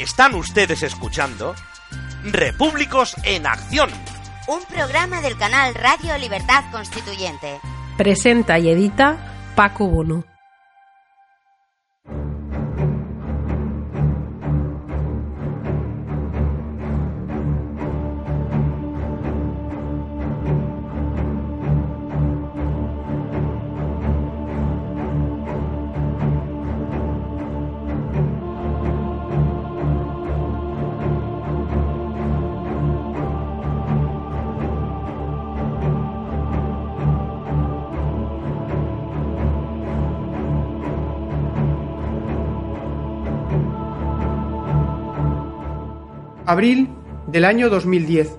Están ustedes escuchando Repúblicos en Acción. Un programa del canal Radio Libertad Constituyente. Presenta y edita Paco Bono. Abril del año 2010.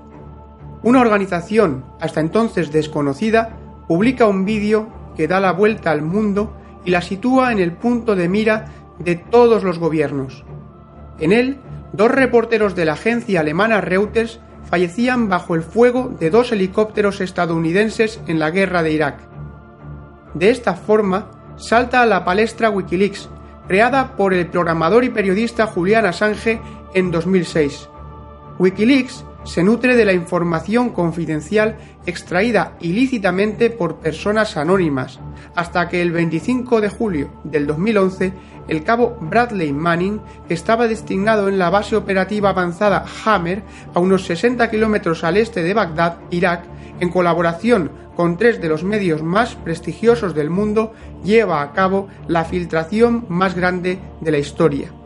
Una organización hasta entonces desconocida publica un vídeo que da la vuelta al mundo y la sitúa en el punto de mira de todos los gobiernos. En él, dos reporteros de la agencia alemana Reuters fallecían bajo el fuego de dos helicópteros estadounidenses en la guerra de Irak. De esta forma, salta a la palestra Wikileaks, creada por el programador y periodista Julian Assange en 2006. Wikileaks se nutre de la información confidencial extraída ilícitamente por personas anónimas, hasta que el 25 de julio del 2011 el cabo Bradley Manning, que estaba destinado en la base operativa avanzada Hammer, a unos 60 kilómetros al este de Bagdad, Irak, en colaboración con tres de los medios más prestigiosos del mundo, lleva a cabo la filtración más grande de la historia.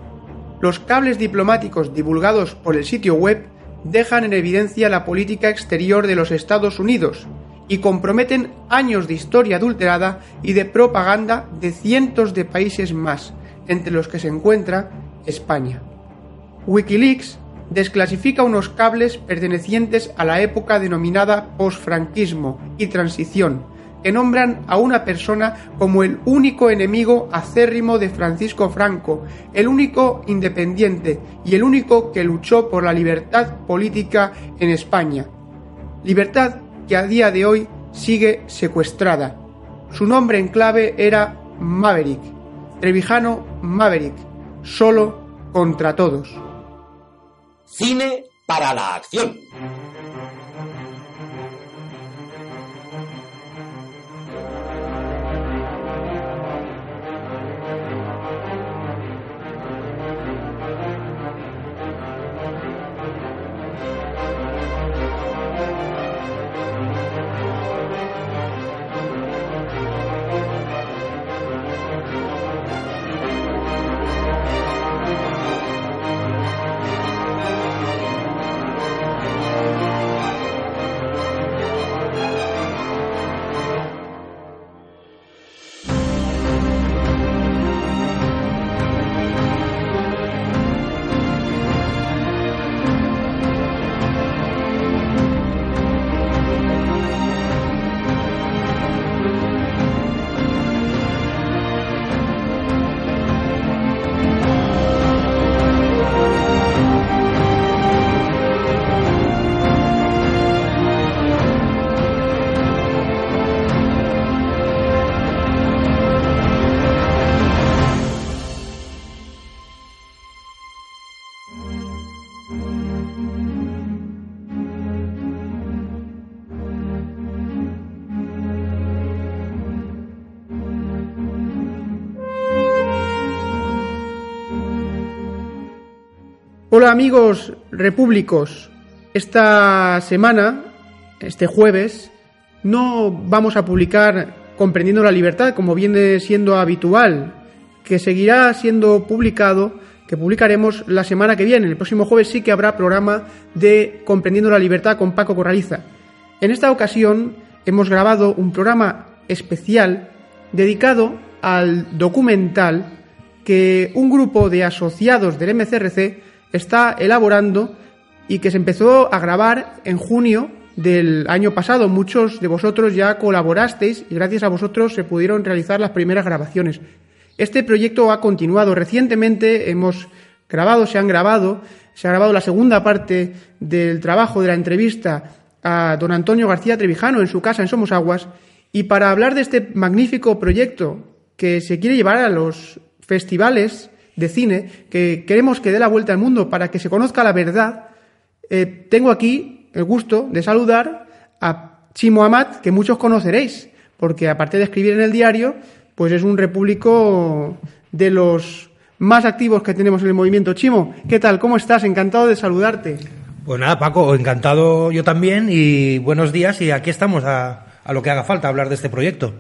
Los cables diplomáticos divulgados por el sitio web dejan en evidencia la política exterior de los Estados Unidos y comprometen años de historia adulterada y de propaganda de cientos de países más, entre los que se encuentra España. Wikileaks desclasifica unos cables pertenecientes a la época denominada posfranquismo y transición, que nombran a una persona como el único enemigo acérrimo de Francisco Franco, el único independiente y el único que luchó por la libertad política en España. Libertad que a día de hoy sigue secuestrada. Su nombre en clave era Maverick, Trevijano Maverick, solo contra todos. Cine para la acción. Amigos repúblicos, esta semana, este jueves, no vamos a publicar Comprendiendo la Libertad como viene siendo habitual, que seguirá siendo publicado, que publicaremos la semana que viene. El próximo jueves sí que habrá programa de Comprendiendo la Libertad con Paco Corraliza. En esta ocasión hemos grabado un programa especial dedicado al documental que un grupo de asociados del MCRC está elaborando y que se empezó a grabar en junio del año pasado. Muchos de vosotros ya colaborasteis y gracias a vosotros se pudieron realizar las primeras grabaciones. Este proyecto ha continuado. Recientemente hemos grabado, se han grabado, se ha grabado la segunda parte del trabajo de la entrevista a don Antonio García Trevijano en su casa en Somos Aguas. Y para hablar de este magnífico proyecto que se quiere llevar a los festivales de cine, que queremos que dé la vuelta al mundo para que se conozca la verdad, eh, tengo aquí el gusto de saludar a Chimo Amat, que muchos conoceréis, porque aparte de escribir en el diario, pues es un repúblico de los más activos que tenemos en el movimiento. Chimo, ¿qué tal? ¿Cómo estás? Encantado de saludarte. Pues nada, Paco, encantado yo también y buenos días y aquí estamos a, a lo que haga falta hablar de este proyecto.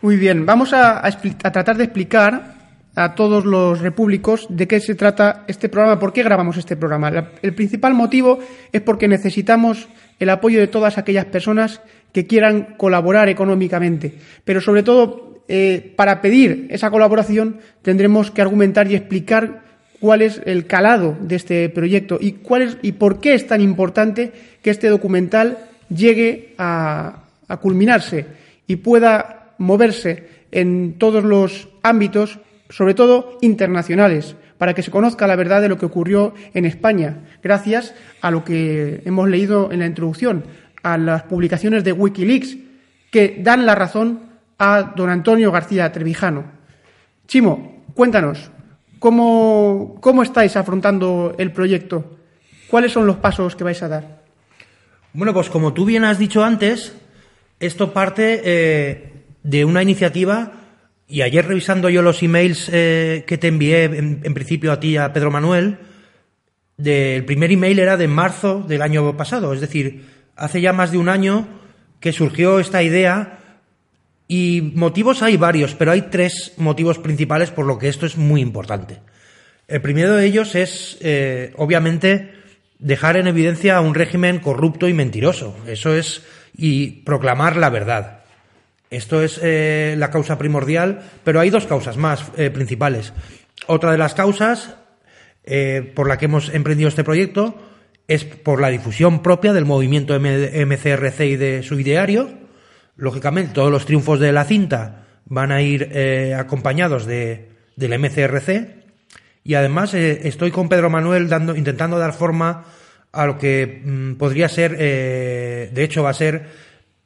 Muy bien, vamos a, a, tratar de explicar a todos los repúblicos de qué se trata este programa, por qué grabamos este programa. El principal motivo es porque necesitamos el apoyo de todas aquellas personas que quieran colaborar económicamente, pero sobre todo eh, para pedir esa colaboración tendremos que argumentar y explicar cuál es el calado de este proyecto y cuál es y por qué es tan importante que este documental llegue a, a culminarse y pueda moverse en todos los ámbitos, sobre todo internacionales, para que se conozca la verdad de lo que ocurrió en España, gracias a lo que hemos leído en la introducción, a las publicaciones de Wikileaks, que dan la razón a don Antonio García Trevijano. Chimo, cuéntanos, ¿cómo, cómo estáis afrontando el proyecto? ¿Cuáles son los pasos que vais a dar? Bueno, pues como tú bien has dicho antes, esto parte eh, de una iniciativa y ayer revisando yo los emails eh, que te envié en, principio a ti, a Pedro Manuel, el primer email era de marzo del año pasado, es decir, hace ya más de un año que surgió esta idea y motivos hay varios, pero hay tres motivos principales por lo que esto es muy importante. El primero de ellos es, eh, obviamente, dejar en evidencia a un régimen corrupto y mentiroso. Eso es, y proclamar la verdad. Esto es eh, la causa primordial, pero hay dos causas más eh, principales. Otra de las causas eh, por la que hemos emprendido este proyecto es por la difusión propia del movimiento MCRC y de su ideario. Lógicamente, todos los triunfos de la cinta van a ir acompañados de, del MCRC. Y además estoy con Pedro Manuel dando, intentando dar forma a lo que mmm, podría ser, de hecho va a ser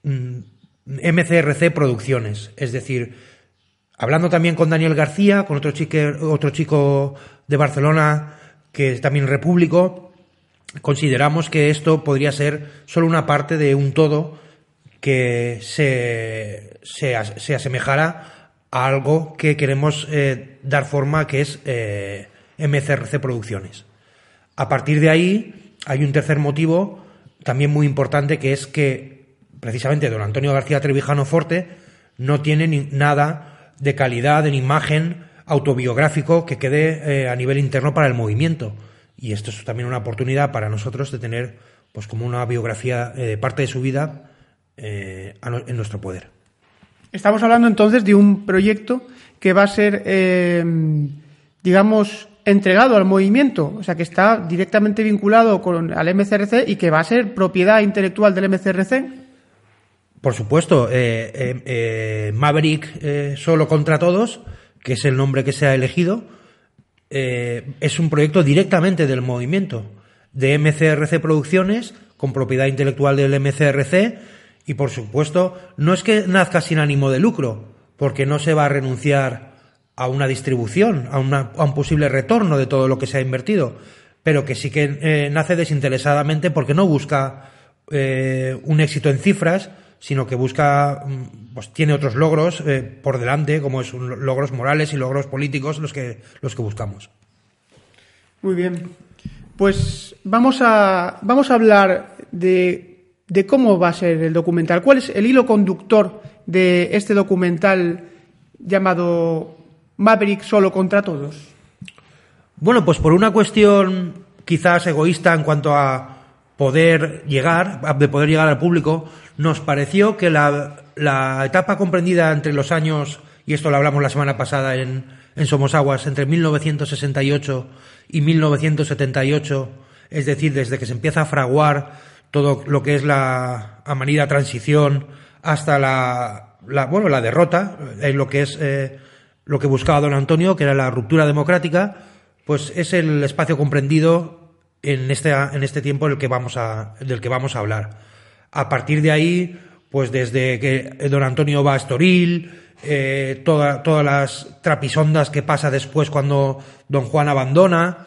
mmm, MCRC Producciones, es decir, hablando también con Daniel García, con otro chico, otro chico de Barcelona que es también repúblico, consideramos que esto podría ser solo una parte de un todo que se, se, se asemejara a algo que queremos eh, dar forma, que es eh, MCRC Producciones. A partir de ahí hay un tercer motivo también muy importante, que es que precisamente don Antonio García Trevijano Forte no tiene ni nada de calidad en imagen autobiográfico que quede eh, a nivel interno para el movimiento. Y esto es también una oportunidad para nosotros de tener pues como una biografía de eh, parte de su vida eh, en nuestro poder. Estamos hablando entonces de un proyecto que va a ser, digamos, entregado al movimiento, o sea, que está directamente vinculado con, al MCRC y que va a ser propiedad intelectual del MCRC. Por supuesto, eh, eh, eh, Maverick solo contra todos, que es el nombre que se ha elegido, es un proyecto directamente del movimiento, de MCRC Producciones, con propiedad intelectual del MCRC, y por supuesto, no es que nazca sin ánimo de lucro, porque no se va a renunciar a una distribución, a, una, un posible retorno de todo lo que se ha invertido, pero que sí que nace desinteresadamente porque no busca un éxito en cifras, sino que busca, pues tiene otros logros eh, por delante, como es un, logros morales y logros políticos los que, los que buscamos. Muy bien. Pues vamos a, vamos a hablar de, de cómo va a ser el documental. ¿Cuál es el hilo conductor de este documental llamado Maverick solo contra todos? Bueno, pues por una cuestión quizás egoísta en cuanto a poder llegar, de poder llegar al público, nos pareció que la, etapa comprendida entre los años, y esto lo hablamos la semana pasada en, en Somos Aguas, entre 1968 y 1978, es decir, desde que se empieza a fraguar todo lo que es la amanida transición hasta la, bueno, la derrota, en lo que es eh, lo que buscaba don Antonio, que era la ruptura democrática, pues es el espacio comprendido en este, en este tiempo del que, vamos a, del que vamos a hablar. A partir de ahí, pues desde que don Antonio va a Estoril, eh, toda- todas las trapisondas que pasa después cuando don Juan abandona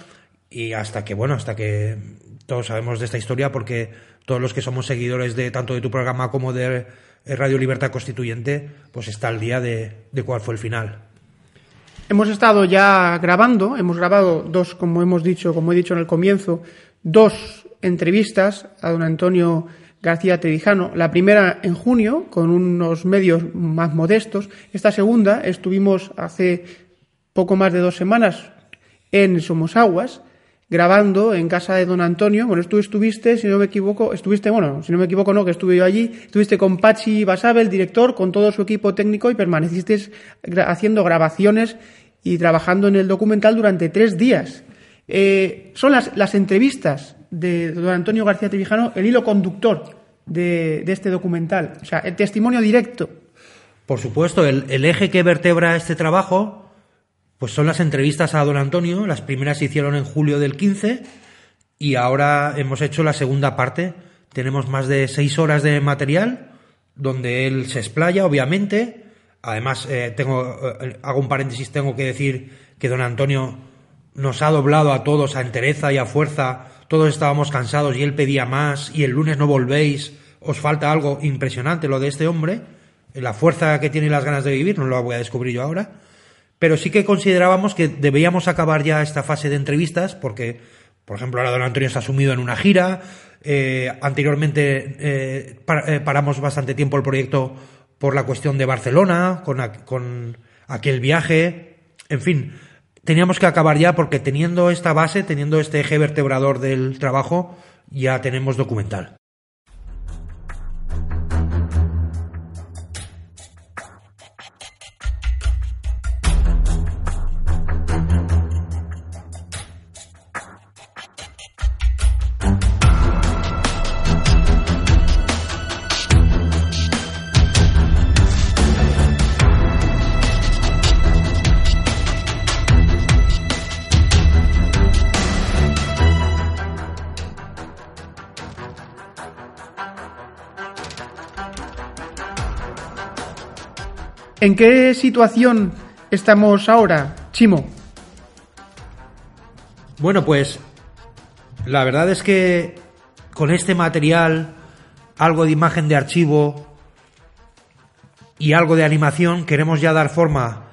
y hasta que, bueno, hasta que todos sabemos de esta historia porque todos los que somos seguidores de tanto de tu programa como de Radio Libertad Constituyente, pues está al día de, de cuál fue el final. Hemos estado ya grabando, hemos grabado dos, como hemos dicho, como he dicho en el comienzo, dos entrevistas a don Antonio García Trevijano. La primera en junio, con unos medios más modestos. Esta segunda estuvimos hace poco más de dos semanas en Somosaguas, grabando en casa de don Antonio. Bueno, tú estuviste, si no me equivoco, estuviste, bueno, si no me equivoco, no, que estuve yo allí. Estuviste con Pachi Basabe, el director, con todo su equipo técnico y permaneciste haciendo grabaciones y trabajando en el documental durante tres días. Eh, son las, las entrevistas de don Antonio García Trevijano el hilo conductor de, de este documental. O sea, el testimonio directo. Por supuesto, el, el eje que vertebra este trabajo, pues son las entrevistas a don Antonio. Las primeras se hicieron en julio del 15 y ahora hemos hecho la segunda parte. Tenemos más de seis horas de material donde él se explaya, obviamente. Además, eh, tengo, eh, hago un paréntesis, tengo que decir que don Antonio nos ha doblado a todos a entereza y a fuerza. Todos estábamos cansados y él pedía más y el lunes no volvéis. Os falta algo impresionante lo de este hombre. La fuerza que tiene y las ganas de vivir, no lo voy a descubrir yo ahora. Pero sí que considerábamos que debíamos acabar ya esta fase de entrevistas porque, por ejemplo, ahora don Antonio está sumido en una gira. eh, anteriormente eh, eh, paramos bastante tiempo el proyecto por la cuestión de Barcelona, con aquel viaje. En fin, teníamos que acabar ya porque teniendo esta base, teniendo este eje vertebrador del trabajo, ya tenemos documental. ¿En qué situación estamos ahora, Chimo? Bueno, pues la verdad es que con este material, algo de imagen de archivo y algo de animación, queremos ya dar forma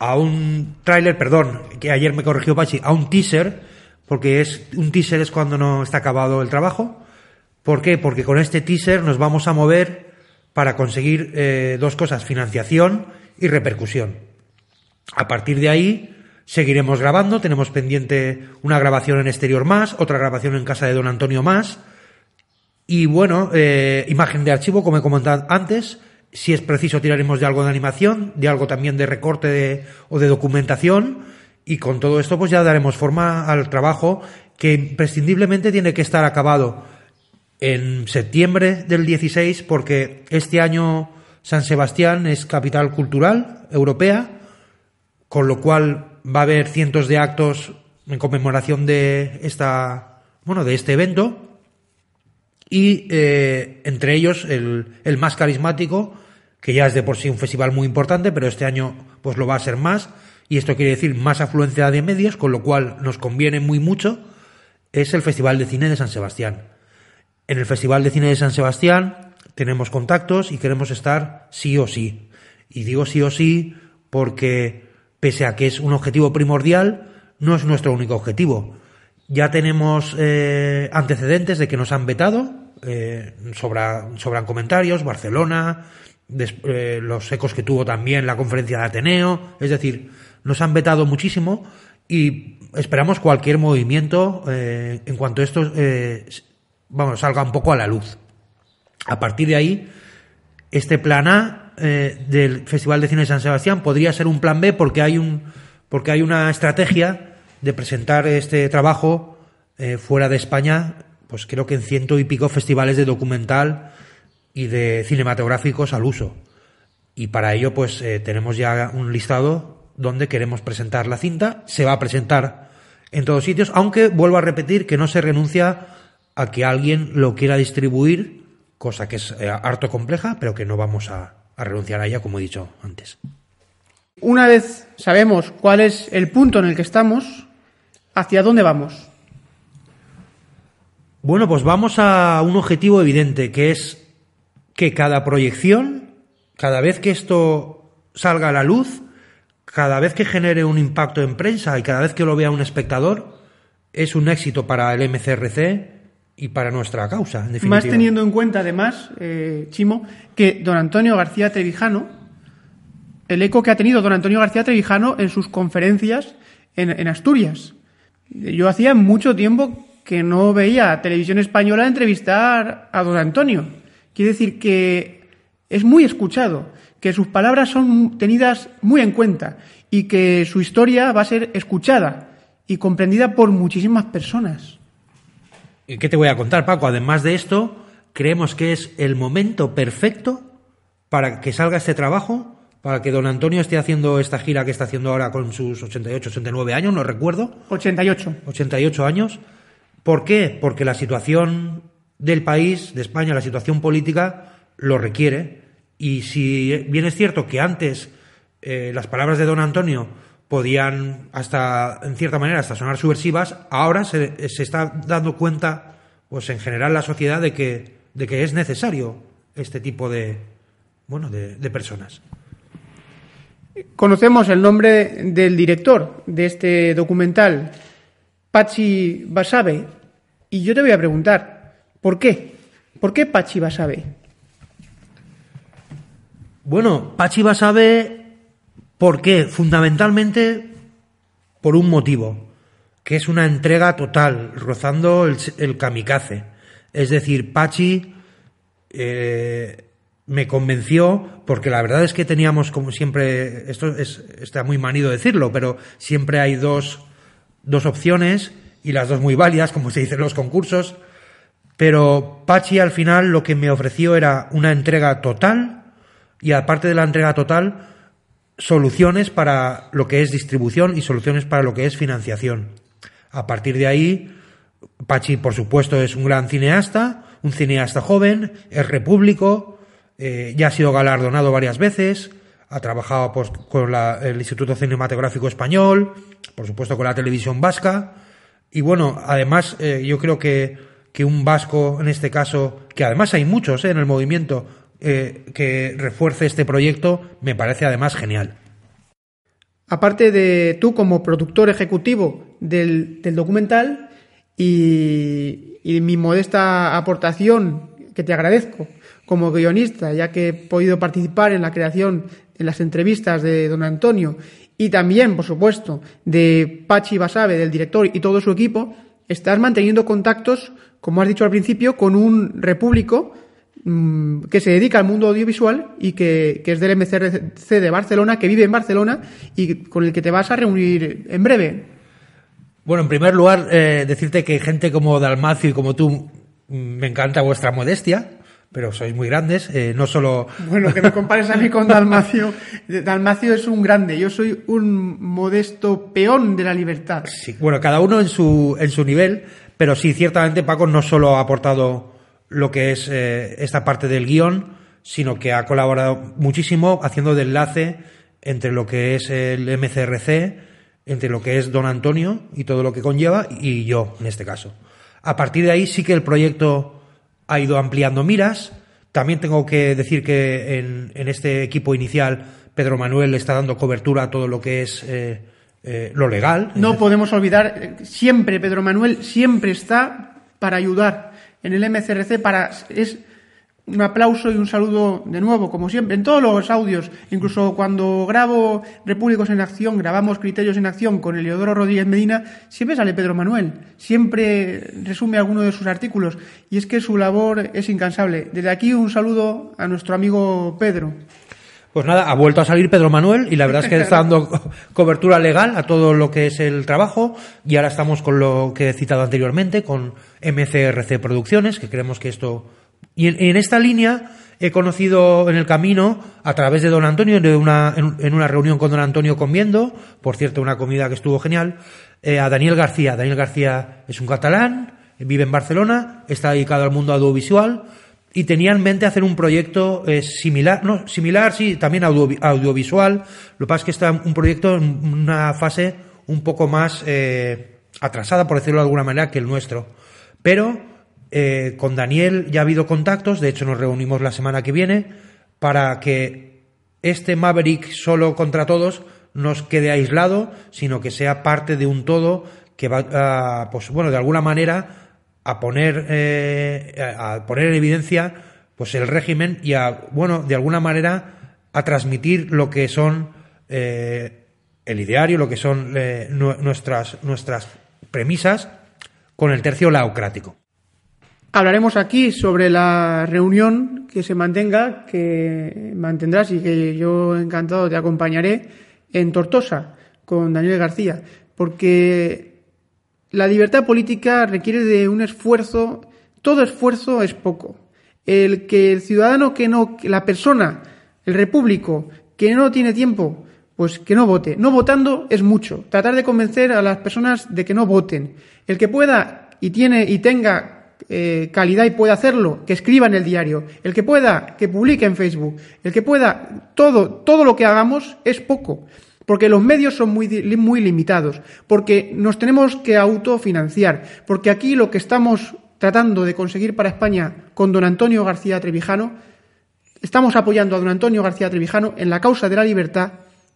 a un tráiler, perdón, que ayer me corrigió Pachi, a un teaser, porque es un teaser es cuando no está acabado el trabajo. ¿Por qué? Porque con este teaser nos vamos a mover para conseguir eh, dos cosas, financiación y repercusión. A partir de ahí seguiremos grabando, tenemos pendiente una grabación en exterior más, otra grabación en casa de don Antonio más, y bueno, eh, imagen de archivo, como he comentado antes, si es preciso tiraremos de algo de animación, de algo también de recorte de- o de documentación, y con todo esto pues ya daremos forma al trabajo que imprescindiblemente tiene que estar acabado en septiembre del 16 porque este año San Sebastián es capital cultural europea, con lo cual va a haber cientos de actos en conmemoración de esta bueno de este evento. Y eh, entre ellos el, el más carismático que ya es de por sí un festival muy importante pero este año pues lo va a ser más. Y esto quiere decir más afluencia de medios con lo cual nos conviene muy mucho es el Festival de Cine de San Sebastián en el Festival de Cine de San Sebastián tenemos contactos y queremos estar sí o sí. Y digo sí o sí porque, pese a que es un objetivo primordial, no es nuestro único objetivo. Ya tenemos eh, antecedentes de que nos han vetado, eh, sobra- sobran comentarios, Barcelona, des- eh, los ecos que tuvo también la conferencia de Ateneo, es decir, nos han vetado muchísimo y esperamos cualquier movimiento eh, en cuanto esto eh, vamos, salga un poco a la luz. A partir de ahí, este plan A eh, del Festival de Cine de San Sebastián podría ser un plan B porque hay un porque hay una estrategia de presentar este trabajo eh, fuera de España, pues creo que en ciento y pico festivales de documental y de cinematográficos al uso. Y para ello, pues eh, tenemos ya un listado donde queremos presentar la cinta. Se va a presentar en todos sitios, aunque vuelvo a repetir que no se renuncia a que alguien lo quiera distribuir, cosa que es eh, harto compleja, pero que no vamos a, a renunciar a ella, como he dicho antes. Una vez sabemos cuál es el punto en el que estamos, ¿hacia dónde vamos? Bueno, pues vamos a un objetivo evidente, que es que cada proyección, cada vez que esto salga a la luz, cada vez que genere un impacto en prensa y cada vez que lo vea un espectador, es un éxito para el MCRC y para nuestra causa, en definitiva. Más teniendo en cuenta, además, eh, Chimo, que don Antonio García Trevijano, el eco que ha tenido don Antonio García Trevijano en sus conferencias en, en Asturias. Yo hacía mucho tiempo que no veía televisión española entrevistar a don Antonio. Quiere decir que es muy escuchado, que sus palabras son tenidas muy en cuenta y que su historia va a ser escuchada y comprendida por muchísimas personas. ¿Y qué te voy a contar, Paco? Además de esto, creemos que es el momento perfecto para que salga este trabajo, para que don Antonio esté haciendo esta gira que está haciendo ahora con sus 88, 89 años, no recuerdo. 88. 88 años. ¿Por qué? Porque la situación del país, de España, la situación política, lo requiere. Y si bien es cierto que antes eh, las palabras de don Antonio podían hasta, en cierta manera, hasta sonar subversivas, ahora se, se está dando cuenta, pues en general la sociedad, de que, de que es necesario este tipo de, bueno, de, de personas. Conocemos el nombre del director de este documental, Pachi Basabe, y yo te voy a preguntar, ¿por qué? ¿Por qué Pachi Basabe? Bueno, Pachi Basabe, ¿por qué? Fundamentalmente por un motivo, que es una entrega total, rozando el, el kamikaze. Es decir, Pachi eh, me convenció, porque la verdad es que teníamos, como siempre, esto es, está muy manido decirlo, pero siempre hay dos, dos opciones y las dos muy válidas, como se dice en los concursos. Pero Pachi al final lo que me ofreció era una entrega total y aparte de la entrega total, soluciones para lo que es distribución y soluciones para lo que es financiación. A partir de ahí, Pachi, por supuesto, es un gran cineasta, un cineasta joven, es repúblico, eh, ya ha sido galardonado varias veces, ha trabajado pues, con la, el Instituto Cinematográfico Español, por supuesto con la televisión vasca, y bueno, además eh, yo creo que, que, un vasco en este caso, que además hay muchos eh, en el movimiento, eh, que refuerce este proyecto, me parece además genial. Aparte de tú como productor ejecutivo del, documental y, y mi modesta aportación, que te agradezco, como guionista, ya que he podido participar en la creación, en las entrevistas de don Antonio y también, por supuesto, de Pachi Basabe, del director y todo su equipo, estás manteniendo contactos, como has dicho al principio, con un repúblico mmm, que se dedica al mundo audiovisual y que, que, es del MCRC de Barcelona, que vive en Barcelona y con el que te vas a reunir en breve. Bueno, en primer lugar, eh, decirte que gente como Dalmacio y como tú, me encanta vuestra modestia pero sois muy grandes, eh, no solo... Bueno, que me compares a mí con Dalmacio. Dalmacio es un grande, yo soy un modesto peón de la libertad. Sí, bueno, cada uno en su, en su nivel, pero sí, ciertamente Paco no solo ha aportado lo que es eh, esta parte del guion, sino que ha colaborado muchísimo haciendo de enlace entre lo que es el MCRC, entre lo que es Don Antonio y todo lo que conlleva, y yo, en este caso. A partir de ahí sí que el proyecto ha ido ampliando miras. También tengo que decir que en, en este equipo inicial Pedro Manuel está dando cobertura a todo lo que es eh, eh, lo legal. No podemos olvidar, siempre Pedro Manuel siempre está para ayudar en el MCRC, para es un aplauso y un saludo de nuevo, como siempre, en todos los audios, incluso cuando grabo Repúblicos en Acción, grabamos Criterios en Acción con Eliodoro Rodríguez Medina, siempre sale Pedro Manuel, siempre resume alguno de sus artículos, y es que su labor es incansable. Desde aquí un saludo a nuestro amigo Pedro. Pues nada, ha vuelto a salir Pedro Manuel y la verdad es que está dando cobertura legal a todo lo que es el trabajo y ahora estamos con lo que he citado anteriormente, con MCRC Producciones, que creemos que esto y en, en, esta línea he conocido en el camino, a través de don Antonio, de una, en, en, una reunión con don Antonio comiendo, por cierto, una comida que estuvo genial, eh, a Daniel García. Daniel García es un catalán, vive en Barcelona, está dedicado al mundo audiovisual y tenía en mente hacer un proyecto eh, similar, no, similar, sí, también audiovisual. Lo que pasa es que está un proyecto en una fase un poco más eh, atrasada, por decirlo de alguna manera, que el nuestro. Pero eh, con Daniel ya ha habido contactos, de hecho nos reunimos la semana que viene, para que este Maverick solo contra todos nos quede aislado, sino que sea parte de un todo que va, a, pues bueno, de alguna manera a poner, eh, a poner en evidencia pues el régimen y a, bueno, de alguna manera a transmitir lo que son eh, el ideario, lo que son eh, nuestras, nuestras premisas con el tercio laocrático. Hablaremos aquí sobre la reunión que se mantenga, que mantendrás y que yo encantado te acompañaré en Tortosa con Daniel García, porque la libertad política requiere de un esfuerzo, todo esfuerzo es poco. El que el ciudadano que no, la persona, el repúblico, que no tiene tiempo, pues que no vote. No votando es mucho. Tratar de convencer a las personas de que no voten. El que pueda y tiene y tenga eh, calidad y pueda hacerlo, que escriba en el diario. El que pueda, que publique en Facebook. El que pueda, todo, todo lo que hagamos es poco porque los medios son muy, muy limitados, porque nos tenemos que autofinanciar, porque aquí lo que estamos tratando de conseguir para España con don Antonio García Trevijano, estamos apoyando a don Antonio García Trevijano en la causa de la libertad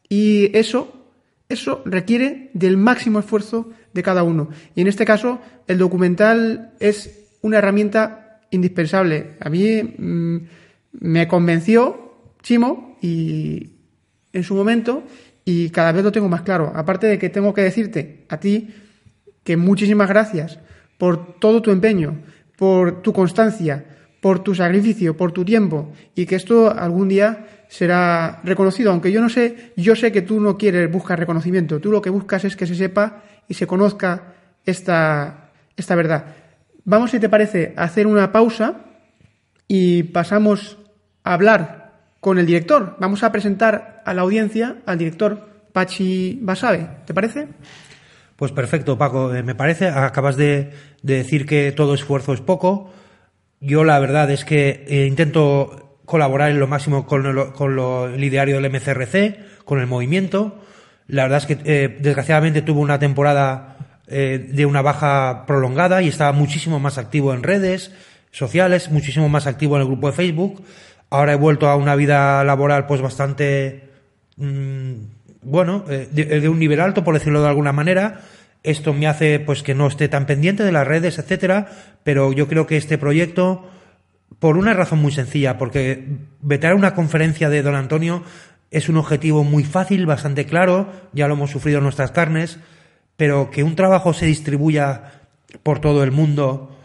y eso, eso requiere del máximo esfuerzo de cada uno. Y en este caso, el documental es una herramienta indispensable. A mí mm, me convenció Chimo y en su momento y cada vez lo tengo más claro. Aparte de que tengo que decirte a ti que muchísimas gracias por todo tu empeño, por tu constancia, por tu sacrificio, por tu tiempo y que esto algún día será reconocido, aunque yo no sé, yo sé que tú no quieres buscar reconocimiento, tú lo que buscas es que se sepa y se conozca esta, esta verdad. Vamos, si te parece, a hacer una pausa y pasamos a hablar con el director. Vamos a presentar a la audiencia al director Pachi Basabe. ¿Te parece? Pues perfecto, Paco. Eh, me parece, acabas de, decir que todo esfuerzo es poco. Yo la verdad es que eh, intento colaborar en lo máximo con, el ideario del MCRC, con el movimiento. La verdad es que eh, desgraciadamente tuve una temporada de una baja prolongada y estaba muchísimo más activo en redes sociales, muchísimo más activo en el grupo de Facebook Ahora he vuelto a una vida laboral pues bastante, mm, bueno, eh, de, un nivel alto, por decirlo de alguna manera. Esto me hace pues que no esté tan pendiente de las redes, etcétera, pero yo creo que este proyecto, por una razón muy sencilla, porque vetar una conferencia de don Antonio es un objetivo muy fácil, bastante claro, ya lo hemos sufrido en nuestras carnes, pero que un trabajo se distribuya por todo el mundo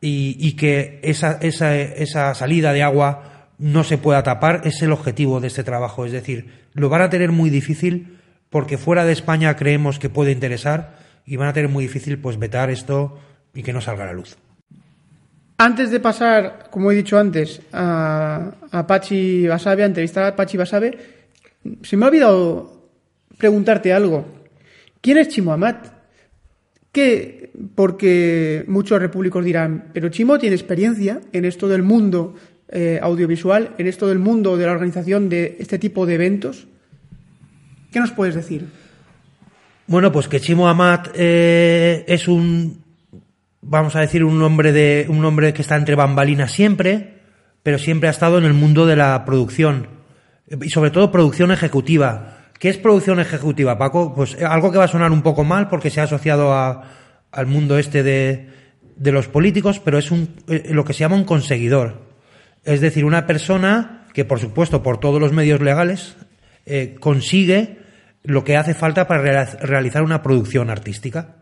y, y que esa, esa, esa salida de agua no se pueda tapar es el objetivo de este trabajo. Es decir, lo van a tener muy difícil porque fuera de España creemos que puede interesar y van a tener muy difícil pues vetar esto y que no salga a la luz. Antes de pasar, como he dicho antes, a, a Pachi Basabe, a entrevistar a Pachi Basabe, se me ha olvidado preguntarte algo. ¿Quién es Chimo Amat? ¿Qué? Porque muchos repúblicos dirán, pero Chimo tiene experiencia en esto del mundo eh, audiovisual en esto del mundo de la organización de este tipo de eventos. ¿Qué nos puedes decir? Bueno, pues que Chimo Amat eh, es un, vamos a decir, un hombre de, un hombre que está entre bambalinas siempre, pero siempre ha estado en el mundo de la producción y sobre todo producción ejecutiva. ¿Qué es producción ejecutiva, Paco? Pues algo que va a sonar un poco mal porque se ha asociado a, al mundo este de, de los políticos, pero es un, eh, lo que se llama un conseguidor. Es decir, una persona que, por supuesto, por todos los medios legales, eh, consigue lo que hace falta para realizar una producción artística.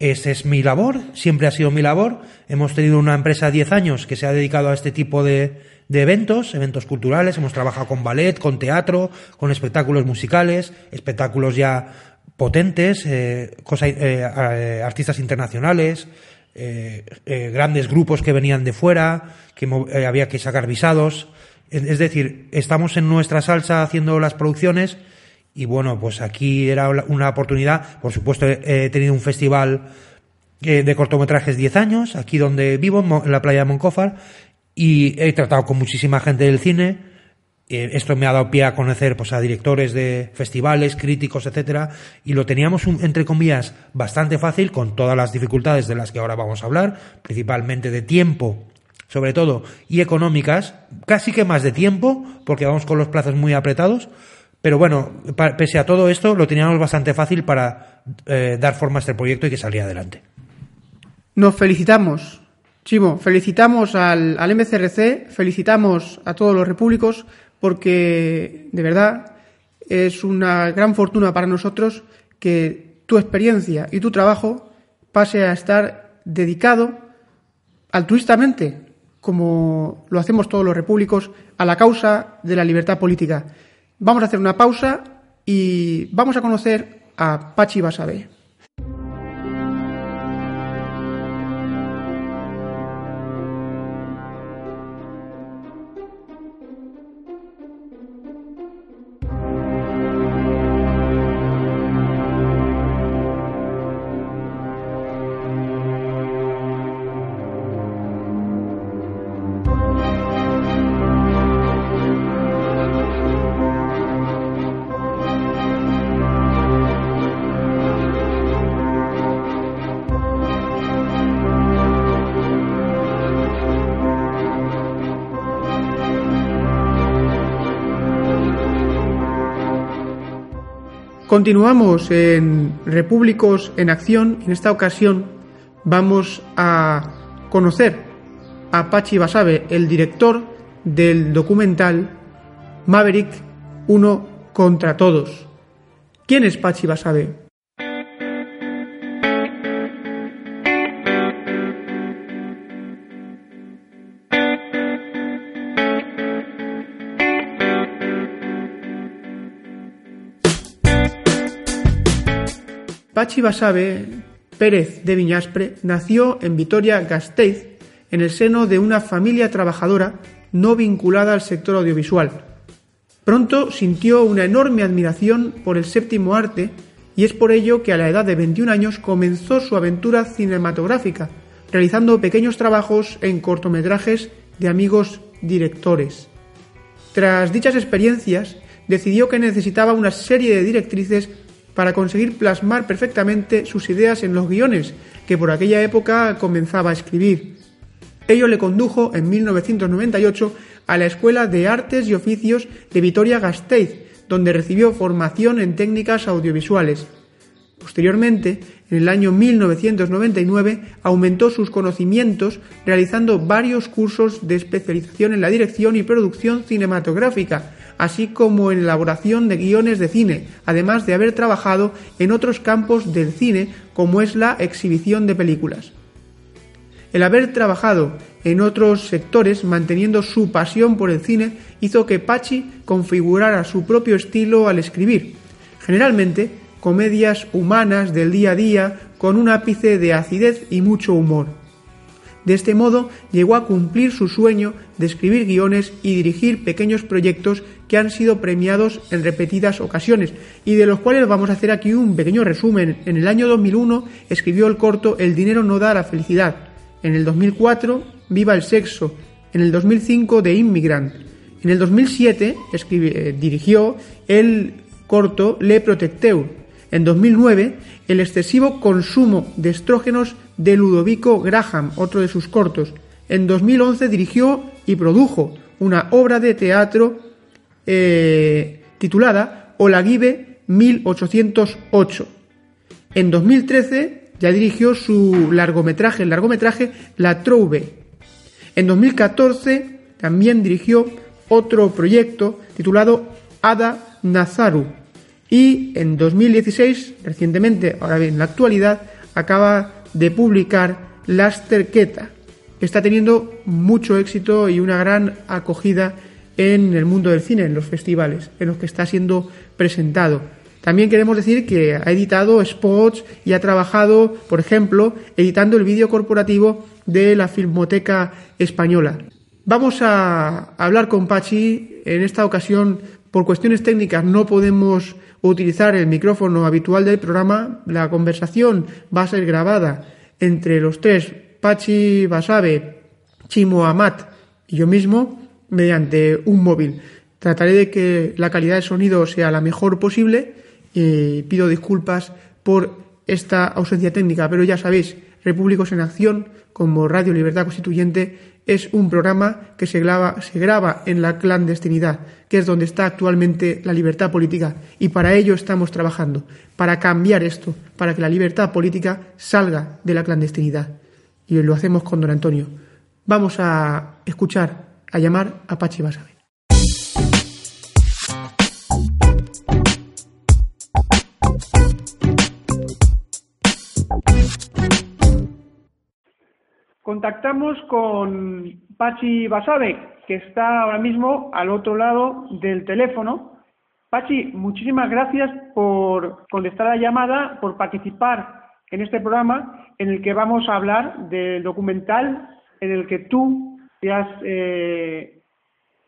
Esa es mi labor, siempre ha sido mi labor. Hemos tenido una empresa 10 años que se ha dedicado a este tipo de, eventos, eventos culturales. Hemos trabajado con ballet, con teatro, con espectáculos musicales, espectáculos ya potentes, eh, eh, artistas internacionales, eh, eh, grandes grupos que venían de fuera, que eh, había que sacar visados. Es, decir, estamos en nuestra salsa haciendo las producciones y bueno, pues aquí era una oportunidad. Por supuesto, he tenido un festival de cortometrajes 10 años, aquí donde vivo, en la playa de Moncófar, y he tratado con muchísima gente del cine. Eh, esto me ha dado pie a conocer pues, a directores de festivales, críticos, etcétera, y lo teníamos, un- entre comillas, bastante fácil con todas las dificultades de las que ahora vamos a hablar, principalmente de tiempo, sobre todo, y económicas, casi que más de tiempo, porque vamos con los plazos muy apretados, pero bueno, pese a todo esto, lo teníamos bastante fácil para eh, dar forma a este proyecto y que saliera adelante. Nos felicitamos, Chimo, felicitamos al, al MCRC, felicitamos a todos los repúblicos, porque de verdad es una gran fortuna para nosotros que tu experiencia y tu trabajo pase a estar dedicado altruistamente, como lo hacemos todos los repúblicos, a la causa de la libertad política. Vamos a hacer una pausa y vamos a conocer a Pachi Basabe. Continuamos en Repúblicos en Acción. En esta ocasión vamos a conocer a Pachi Basabe, el director del documental Maverick Uno contra Todos. ¿Quién es Pachi Basabe? Pachi Basabe Pérez de Viñaspre nació en Vitoria-Gasteiz en el seno de una familia trabajadora no vinculada al sector audiovisual. Pronto sintió una enorme admiración por el séptimo arte y es por ello que a la edad de 21 años comenzó su aventura cinematográfica, realizando pequeños trabajos en cortometrajes de amigos directores. Tras dichas experiencias, decidió que necesitaba una serie de directrices para conseguir plasmar perfectamente sus ideas en los guiones que por aquella época comenzaba a escribir. Ello le condujo en 1998 a la Escuela de Artes y Oficios de Vitoria-Gasteiz, donde recibió formación en técnicas audiovisuales. Posteriormente, en el año 1999, aumentó sus conocimientos realizando varios cursos de especialización en la dirección y producción cinematográfica, así como en elaboración de guiones de cine, además de haber trabajado en otros campos del cine como es la exhibición de películas. El haber trabajado en otros sectores manteniendo su pasión por el cine hizo que Pachi configurara su propio estilo al escribir, generalmente comedias humanas del día a día con un ápice de acidez y mucho humor. De este modo llegó a cumplir su sueño de escribir guiones y dirigir pequeños proyectos que han sido premiados en repetidas ocasiones y de los cuales vamos a hacer aquí un pequeño resumen. En el año 2001 escribió el corto El dinero no da la felicidad. En el 2004 Viva el sexo. En el 2005 The Immigrant. En el 2007 escribi- eh, dirigió el corto Le Protecteur. En 2009, el excesivo consumo de estrógenos de Ludovico Graham, otro de sus cortos. En 2011 dirigió y produjo una obra de teatro eh, titulada Olaguibe 1808. En 2013 ya dirigió su largometraje, el largometraje La Trouve. En 2014 también dirigió otro proyecto titulado Ada Nazaru. Y en 2016, recientemente, ahora bien, en la actualidad, acaba de publicar Las Terqueta, que está teniendo mucho éxito y una gran acogida en el mundo del cine, en los festivales, en los que está siendo presentado. También queremos decir que ha editado spots y ha trabajado, por ejemplo, editando el vídeo corporativo de la Filmoteca Española. Vamos a hablar con Pachi. En esta ocasión, por cuestiones técnicas, no podemos utilizar el micrófono habitual del programa. La conversación va a ser grabada entre los tres, Pachi Basabe, Chimo Amat y yo mismo mediante un móvil. Trataré de que la calidad de sonido sea la mejor posible y pido disculpas por esta ausencia técnica, pero ya sabéis, Repúblicos en Acción, como Radio Libertad Constituyente, es un programa que se graba, en la clandestinidad, que es donde está actualmente la libertad política, y para ello estamos trabajando, para cambiar esto, para que la libertad política salga de la clandestinidad. Y lo hacemos con don Antonio. Vamos a escuchar, a llamar a Pachi Basabe. Contactamos con Pachi Basabe, que está ahora mismo al otro lado del teléfono. Pachi, muchísimas gracias por contestar la llamada, por participar en este programa en el que vamos a hablar del documental en el que tú te has eh,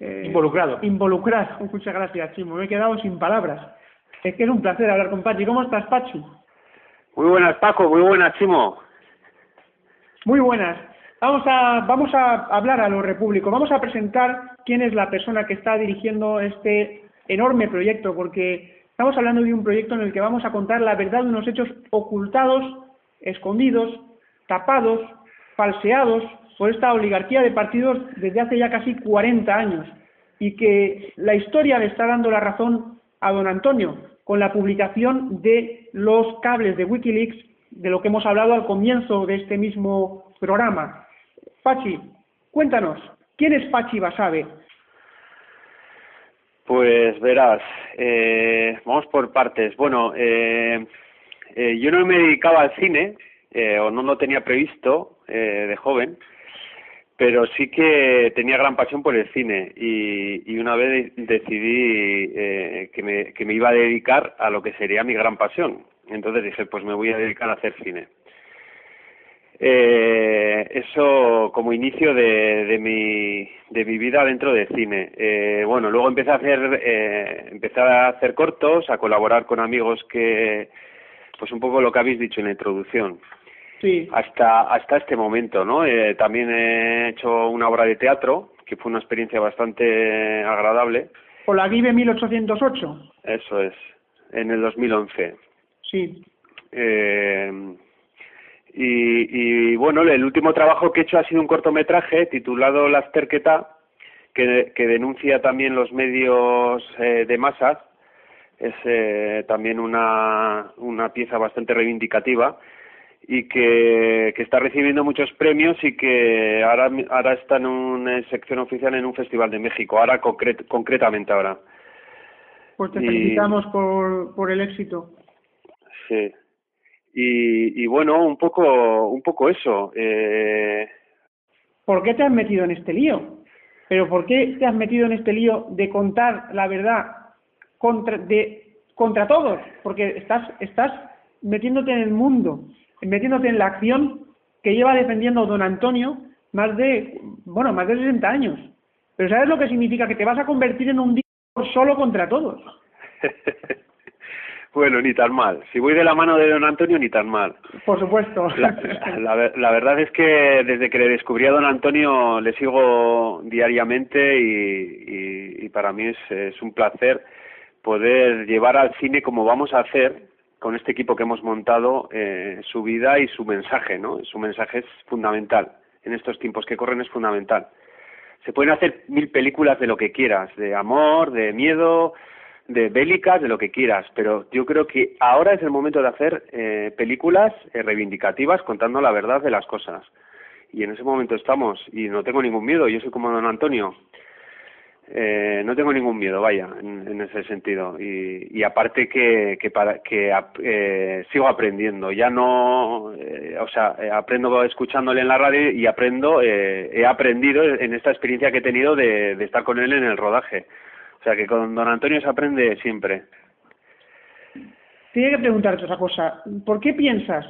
eh, involucrado. Involucrado. Muchas gracias, Chimo. Me he quedado sin palabras. Es que es un placer hablar con Pachi. ¿Cómo estás, Pachi? Muy buenas, Paco. Muy buenas, Chimo. Muy buenas. Vamos a, vamos a hablar a lo repúblico, vamos a presentar quién es la persona que está dirigiendo este enorme proyecto, porque estamos hablando de un proyecto en el que vamos a contar la verdad de unos hechos ocultados, escondidos, tapados, falseados por esta oligarquía de partidos desde hace ya casi 40 años y que la historia le está dando la razón a don Antonio con la publicación de los cables de Wikileaks, de lo que hemos hablado al comienzo de este mismo programa. Pachi, cuéntanos, ¿quién es Pachi Basabe? Pues verás, eh, vamos por partes. Bueno, eh, eh, yo no me dedicaba al cine, o no lo tenía previsto de joven, pero sí que tenía gran pasión por el cine y, una vez decidí que, me, que me iba a dedicar a lo que sería mi gran pasión. Entonces dije, pues me voy a dedicar a hacer cine. Eh, eso como inicio de, de, mi, de mi vida dentro del cine. Eh, bueno, luego empecé a hacer, eh, empecé a hacer cortos, a colaborar con amigos que, pues un poco lo que habéis dicho en la introducción. Sí. Hasta, hasta este momento, ¿no? Eh, también he hecho una obra de teatro, que fue una experiencia bastante agradable. ¿O la Vive 1808? Eso es, en el 2011. Sí. Eh, y, bueno, el último trabajo que he hecho ha sido un cortometraje titulado Las Terqueta, que, que denuncia también los medios eh, de masas. Es eh, también una, una pieza bastante reivindicativa y que, que, está recibiendo muchos premios y que ahora, ahora está en una sección oficial en un festival de México, ahora concretamente ahora. Pues te felicitamos por, por el éxito. Sí. Y, y bueno, un poco, un poco eso. Eh... ¿Por qué te has metido en este lío? Pero ¿por qué te has metido en este lío de contar la verdad contra, de, contra todos? Porque estás, estás metiéndote en el mundo, metiéndote en la acción que lleva defendiendo don Antonio más de, bueno, más de 60 años. Pero ¿sabes lo que significa? Que te vas a convertir en un dictador solo contra todos. Bueno, ni tan mal. Si voy de la mano de don Antonio, ni tan mal. Por supuesto. La, la, verdad es que desde que le descubrí a don Antonio le sigo diariamente y, y, para mí es, es, un placer poder llevar al cine como vamos a hacer con este equipo que hemos montado eh, su vida y su mensaje, ¿no? Su mensaje es fundamental. En estos tiempos que corren es fundamental. Se pueden hacer mil películas de lo que quieras, de amor, de miedo, de bélicas, de lo que quieras, pero yo creo que ahora es el momento de hacer eh, películas eh, reivindicativas contando la verdad de las cosas. Y en ese momento estamos, y no tengo ningún miedo, yo soy como don Antonio, eh, no tengo ningún miedo, vaya, en, ese sentido. Y, y aparte que, que, para, que eh, sigo aprendiendo, ya no, eh, o sea, aprendo escuchándole en la radio y aprendo, he aprendido en esta experiencia que he tenido de, de estar con él en el rodaje o sea que con don Antonio se aprende siempre. Tiene que preguntarte otra cosa. ¿Por qué piensas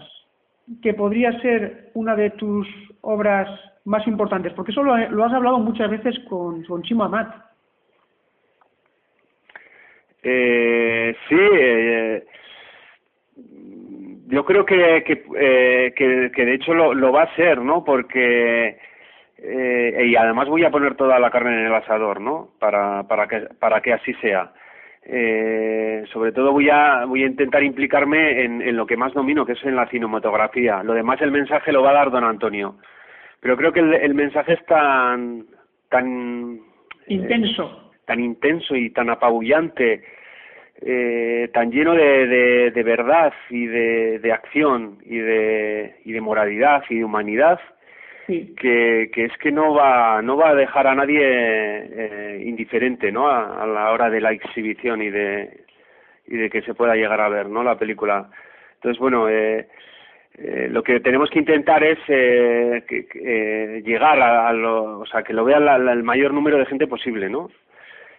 que podría ser una de tus obras más importantes? Porque eso lo, has hablado muchas veces con, con Chimo Amat. Eh, sí, eh, yo creo que, que, eh, que, que, de hecho lo, lo va a ser, ¿no? Porque eh, y además voy a poner toda la carne en el asador, ¿no? Para, para, que, para que así sea. Eh, sobre todo voy a, voy a intentar implicarme en, en lo que más domino, que es en la cinematografía. Lo demás el mensaje lo va a dar don Antonio. Pero creo que el, el mensaje es tan, tan intenso, eh, tan intenso y tan apabullante, eh, tan lleno de, de, de verdad y de, de acción y de, y de moralidad y de humanidad que, que es que no va no va a dejar a nadie eh, indiferente no a, la hora de la exhibición y de y de que se pueda llegar a ver no la película. Entonces bueno eh, eh, lo que tenemos que intentar es eh, que, eh, llegar a, lo, o sea que lo vea la, el mayor número de gente posible no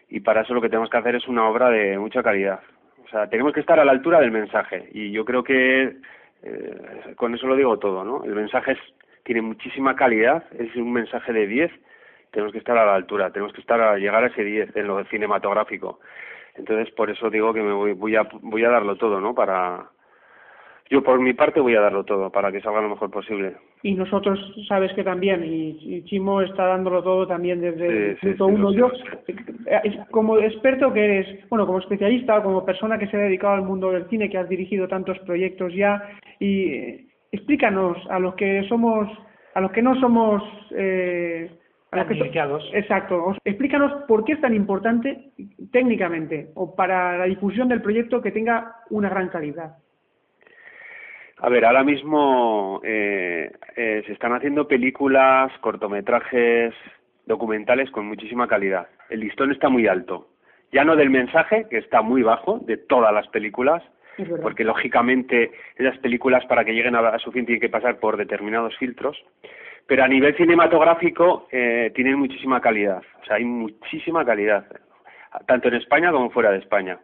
y para eso lo que tenemos que hacer es una obra de mucha calidad. O sea tenemos que estar a la altura del mensaje. Y yo creo que eh, con eso lo digo todo no el mensaje es tiene muchísima calidad, es un mensaje de 10, tenemos que estar a la altura, tenemos que estar a llegar a ese 10 en lo cinematográfico. Entonces, por eso digo que me voy, voy a voy a darlo todo, ¿no? Para yo por mi parte voy a darlo todo para que salga lo mejor posible. Y nosotros sabes que también y, y Chimo está dándolo todo también desde sí, el punto sí, uno. Yo eh, como experto que eres, bueno, como especialista, como persona que se ha dedicado al mundo del cine, que has dirigido tantos proyectos ya y explícanos a los que somos, a los que no somos eh, a los que so exacto, explícanos por qué es tan importante técnicamente o para la difusión del proyecto que tenga una gran calidad. A ver, ahora mismo eh, eh, se están haciendo películas, cortometrajes, documentales con muchísima calidad. El listón está muy alto. Ya no del mensaje, que está muy bajo, de todas las películas, porque lógicamente esas películas para que lleguen a, a, su fin tienen que pasar por determinados filtros, pero a nivel cinematográfico eh, tienen muchísima calidad, o sea, hay muchísima calidad, tanto en España como fuera de España.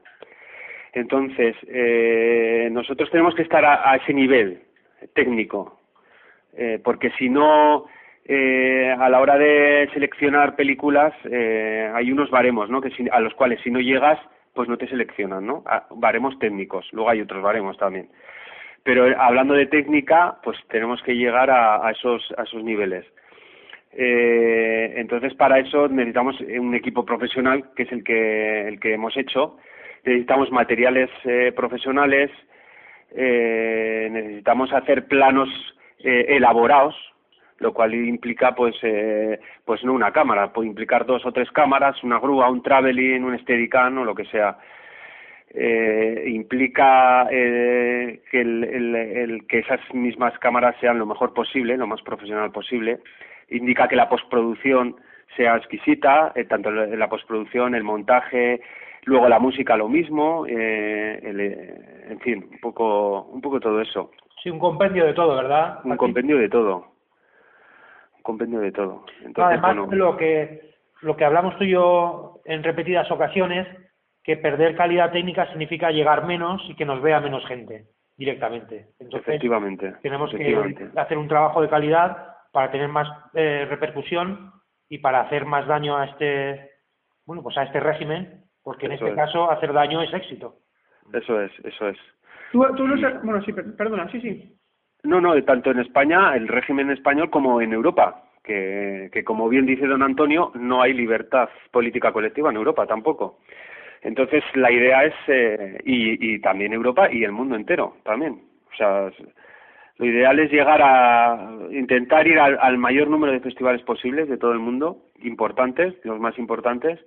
Entonces, eh, nosotros tenemos que estar a, a ese nivel técnico, eh, porque si no, eh, a la hora de seleccionar películas eh, hay unos baremos, ¿no? Que si, a los cuales si no llegas pues no te seleccionan, ¿no? Baremos técnicos, luego hay otros baremos también. Pero eh, hablando de técnica, pues tenemos que llegar a, a esos, a esos niveles. Eh, entonces, para eso necesitamos un equipo profesional, que es el que, el que hemos hecho. Necesitamos materiales eh, profesionales, eh, necesitamos hacer planos eh, elaborados, lo cual implica pues eh, pues no una cámara, puede implicar dos o tres cámaras, una grúa, un traveling, un steadicam o lo que sea. Eh, implica eh, que, el, el, el, que esas mismas cámaras sean lo mejor posible, lo más profesional posible. Indica que la postproducción sea exquisita, eh, tanto la postproducción, el montaje, luego la música lo mismo, eh, el, en fin, un poco, un poco todo eso. Sí, un compendio de todo, ¿verdad? Un compendio de todo compendio de todo. Entonces, Además, bueno, lo que lo que hablamos tú y yo en repetidas ocasiones, que perder calidad técnica significa llegar menos y que nos vea menos gente directamente. Entonces, efectivamente, tenemos efectivamente. que hacer un trabajo de calidad para tener más eh, repercusión y para hacer más daño a este bueno pues a este régimen, porque en Eso este es. caso hacer daño es éxito. Eso es, eso es. Tú, tú no sé, bueno, sí, perdona, sí, sí. No, no, tanto en España, el régimen español, como en Europa, que, como bien dice don Antonio, no hay libertad política colectiva en Europa tampoco. Entonces, la idea es, eh, y, y también Europa y el mundo entero también. O sea, lo ideal es llegar a intentar ir al, al mayor número de festivales posibles de todo el mundo, importantes, los más importantes,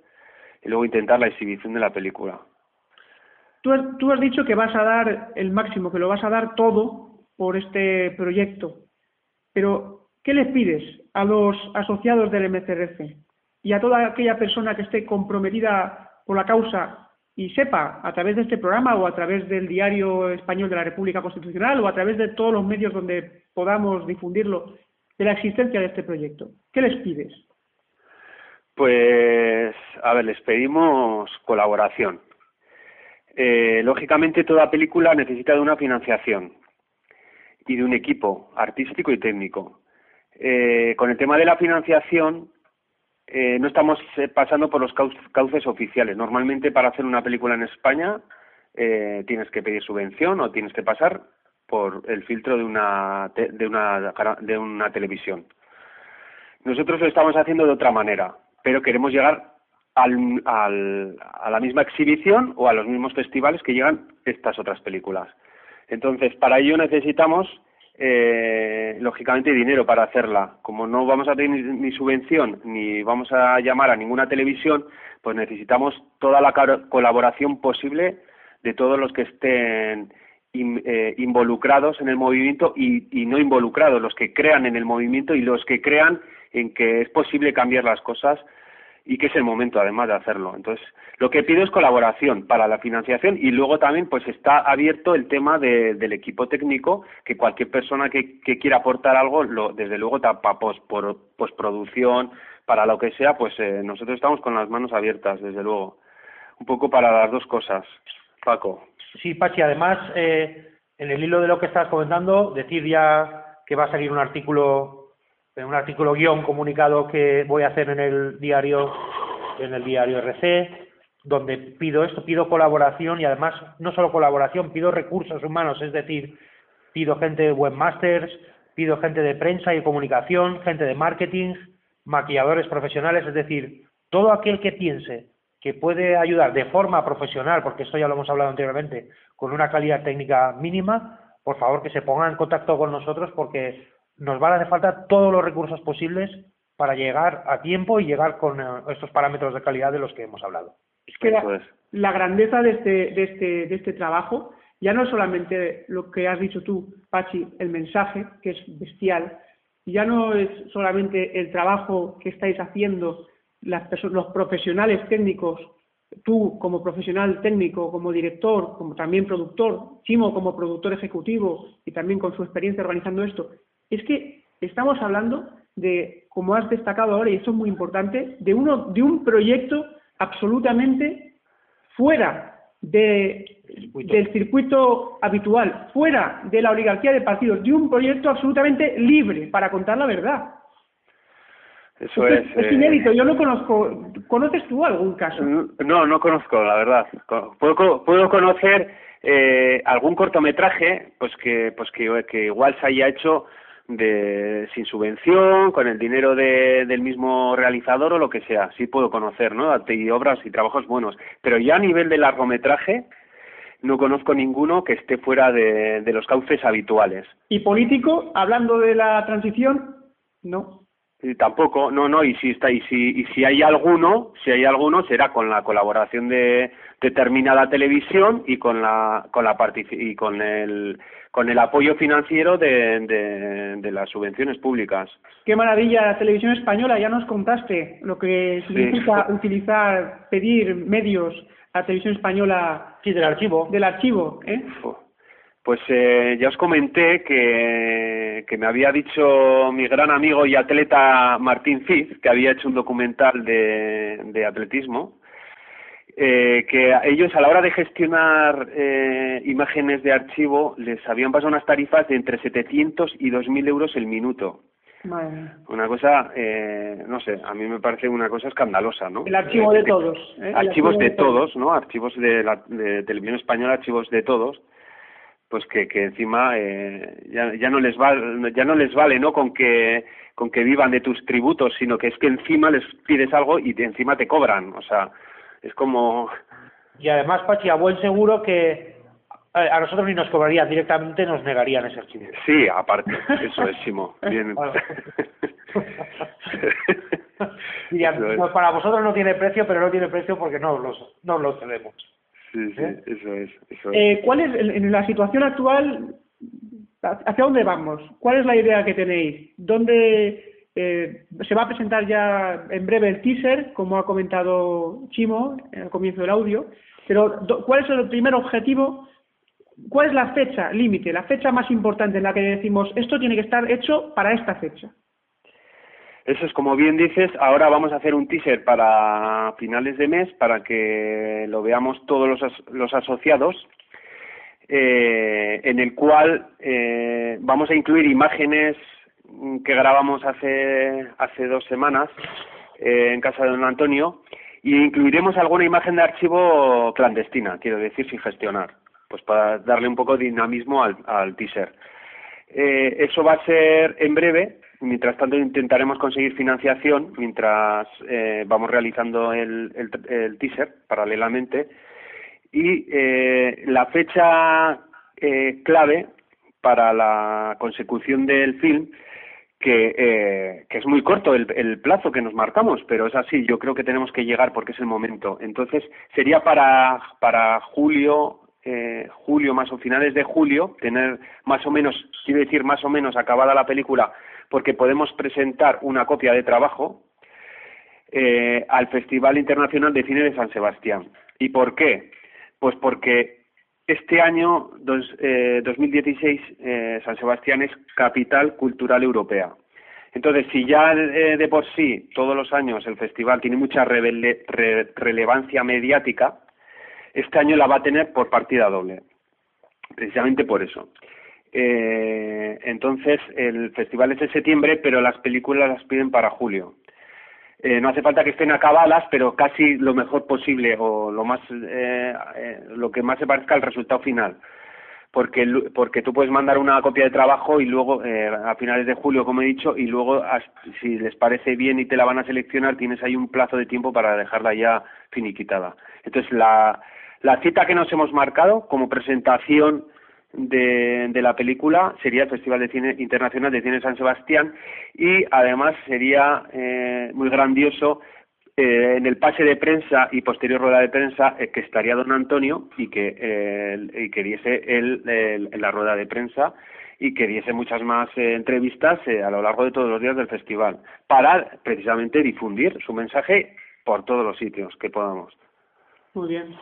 y luego intentar la exhibición de la película. Tú has, tú has dicho que vas a dar el máximo, que lo vas a dar todo por este proyecto. Pero, ¿qué les pides a los asociados del MCRC y a toda aquella persona que esté comprometida por la causa y sepa a través de este programa o a través del diario español de la República Constitucional o a través de todos los medios donde podamos difundirlo de la existencia de este proyecto? ¿Qué les pides? Pues, a ver, les pedimos colaboración. Eh, lógicamente, toda película necesita de una financiación y de un equipo artístico y técnico. Eh, con el tema de la financiación, eh, no estamos eh, pasando por los cauces, oficiales. Normalmente, para hacer una película en España, eh, tienes que pedir subvención o tienes que pasar por el filtro de una, de una, de una televisión. Nosotros lo estamos haciendo de otra manera, pero queremos llegar al, al, a la misma exhibición o a los mismos festivales que llegan estas otras películas. Entonces, para ello necesitamos, eh, lógicamente, dinero para hacerla. Como no vamos a tener ni subvención ni vamos a llamar a ninguna televisión, pues necesitamos toda la colaboración posible de todos los que estén eh, involucrados en el movimiento y, y, no involucrados, los que crean en el movimiento y los que crean en que es posible cambiar las cosas y que es el momento además de hacerlo. Entonces, lo que pido es colaboración para la financiación y luego también pues está abierto el tema de, del equipo técnico, que cualquier persona que, que quiera aportar algo, lo, desde luego para post, por, postproducción, para lo que sea, pues eh, nosotros estamos con las manos abiertas, desde luego. Un poco para las dos cosas. Paco. Sí, Pachi, además, eh, en el hilo de lo que estás comentando, decir ya que va a salir un artículo en un artículo guion comunicado que voy a hacer en el diario en el diario RC donde pido esto, pido colaboración y además no solo colaboración, pido recursos humanos, es decir, pido gente de webmasters, pido gente de prensa y comunicación, gente de marketing, maquilladores profesionales, es decir, todo aquel que piense que puede ayudar de forma profesional, porque esto ya lo hemos hablado anteriormente, con una calidad técnica mínima, por favor que se ponga en contacto con nosotros porque nos van a hacer falta todos los recursos posibles para llegar a tiempo y llegar con eh, estos parámetros de calidad de los que hemos hablado. Es que la, grandeza de este, de, este, de este trabajo ya no es solamente lo que has dicho tú, Pachi, el mensaje, que es bestial, ya no es solamente el trabajo que estáis haciendo las los profesionales técnicos, tú como profesional técnico, como director, como también productor, Chimo como productor ejecutivo y también con su experiencia organizando esto, es que estamos hablando de, como has destacado ahora, y esto es muy importante, de, uno, de un proyecto absolutamente fuera de, del circuito habitual, fuera de la oligarquía de partidos, de un proyecto absolutamente libre para contar la verdad. Eso es, es, eh, inédito, yo no conozco. ¿Conoces tú algún caso? No, no conozco, la verdad. Puedo, puedo conocer eh, algún cortometraje pues que, pues que, que igual se haya hecho de sin subvención, con el dinero de, del mismo realizador o lo que sea. Sí puedo conocer, ¿no? Y obras y trabajos buenos. Pero ya a nivel de largometraje no conozco ninguno que esté fuera de, de los cauces habituales. ¿Y político, hablando de la transición? No. Y tampoco, no, no, y si está, y si, y si hay alguno, si hay alguno, será con la colaboración de determinada televisión y con la, con la y con el, con el apoyo financiero de, de, las subvenciones públicas. Qué maravilla la televisión española, ya nos contaste lo que significa utilizar, pedir medios a la televisión española. Sí, del archivo. Del archivo, ¿eh? Pues eh, ya os comenté que, que me había dicho mi gran amigo y atleta Martín Fiz, que había hecho un documental de, de atletismo, eh, que ellos a la hora de gestionar eh, imágenes de archivo les habían pasado unas tarifas de entre 700 y 2.000 euros el minuto. Una cosa, eh, no sé, a mí me parece una cosa escandalosa, ¿no? El archivo de todos. ¿eh? Archivos de, todos, ¿no? Archivos de, la, de televisión española, archivos de todos pues que, que encima eh, ya, ya no les vale ya no les vale no con que con que vivan de tus tributos sino que es que encima les pides algo y encima te cobran. O sea es como y además Pachi a buen seguro que a nosotros ni nos cobrarían directamente nos negarían ese archivo. Sí aparte eso es Simo. Bien. Pues para vosotros no tiene precio pero no tiene precio porque no los no los tenemos Sí, sí, ¿Eh? eso es. Eso eh, ¿Cuál es, en la situación actual, hacia dónde vamos? ¿Cuál es la idea que tenéis? ¿Dónde eh, se va a presentar ya en breve el teaser, como ha comentado Chimo al comienzo del audio? Pero, ¿cuál es el primer objetivo? ¿Cuál es la fecha límite, la fecha más importante en la que decimos esto tiene que estar hecho para esta fecha? Eso es como bien dices, ahora vamos a hacer un teaser para finales de mes para que lo veamos todos los, los asociados, eh, en el cual eh, vamos a incluir imágenes que grabamos hace, hace dos semanas eh, en casa de don Antonio y incluiremos alguna imagen de archivo clandestina, quiero decir, sin gestionar, pues para darle un poco de dinamismo al, al teaser. Eh, eso va a ser en breve mientras tanto intentaremos conseguir financiación mientras eh, vamos realizando el, el, teaser paralelamente y eh, la fecha eh, clave para la consecución del film que, eh, que es muy corto el, el, plazo que nos marcamos, pero es así, yo creo que tenemos que llegar porque es el momento. Entonces, sería para, para julio, eh, julio más o finales de julio, tener más o menos, quiero decir más o menos acabada la película, porque podemos presentar una copia de trabajo eh, al Festival Internacional de Cine de San Sebastián. ¿Y por qué? Pues porque este año, dos, eh, 2016, eh, San Sebastián es capital cultural europea. Entonces, si ya eh, de por sí todos los años el festival tiene mucha relevancia mediática, este año la va a tener por partida doble, precisamente por eso. Eh, entonces, el festival es en septiembre, pero las películas las piden para julio. Eh, no hace falta que estén acabadas, pero casi lo mejor posible o lo más eh, eh, lo que más se parezca al resultado final. Porque, porque tú puedes mandar una copia de trabajo y luego a finales de julio, como he dicho, y luego si les parece bien y te la van a seleccionar, tienes ahí un plazo de tiempo para dejarla ya finiquitada. Entonces la, la cita que nos hemos marcado como presentación de, de, la película sería el Festival de Cine Internacional de Cine San Sebastián y además sería eh, muy grandioso eh, en el pase de prensa y posterior rueda de prensa eh, que estaría don Antonio y que, eh, y que diese él la rueda de prensa y que diese muchas más entrevistas a lo largo de todos los días del festival para precisamente difundir su mensaje por todos los sitios que podamos. Muy bien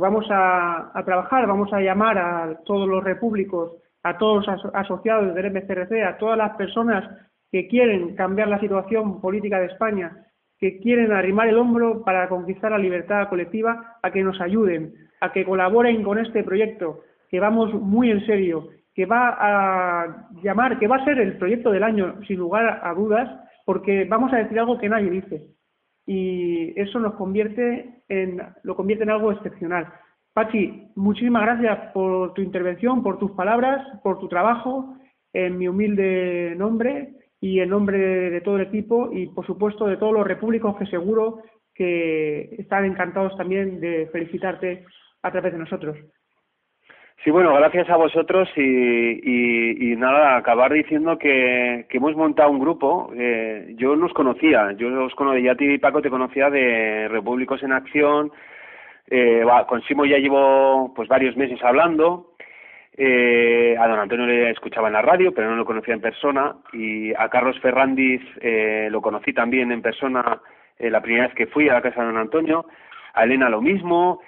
vamos a, trabajar, vamos a llamar a todos los repúblicos, a todos los asociados del MCRC, a todas las personas que quieren cambiar la situación política de España, que quieren arrimar el hombro para conquistar la libertad colectiva, a que nos ayuden, a que colaboren con este proyecto, que vamos muy en serio, que va a llamar, que va a ser el proyecto del año, sin lugar a dudas, porque vamos a decir algo que nadie dice y eso nos convierte en, lo convierte en algo excepcional. Pachi, muchísimas gracias por tu intervención, por tus palabras, por tu trabajo, en mi humilde nombre y en nombre de todo el equipo y, por supuesto, de todos los repúblicos que seguro que están encantados también de felicitarte a través de nosotros. Sí, bueno, gracias a vosotros y, y, y nada, acabar diciendo que, que, hemos montado un grupo. Eh, yo nos conocía, yo os conocía, a ti Paco te conocía de Repúblicos en Acción. Eh, con Simo ya llevo pues varios meses hablando. Eh, a don Antonio le escuchaba en la radio, pero no lo conocía en persona. Y a Carlos Ferrandis eh, lo conocí también en persona eh, la primera vez que fui a la casa de don Antonio. A Elena lo mismo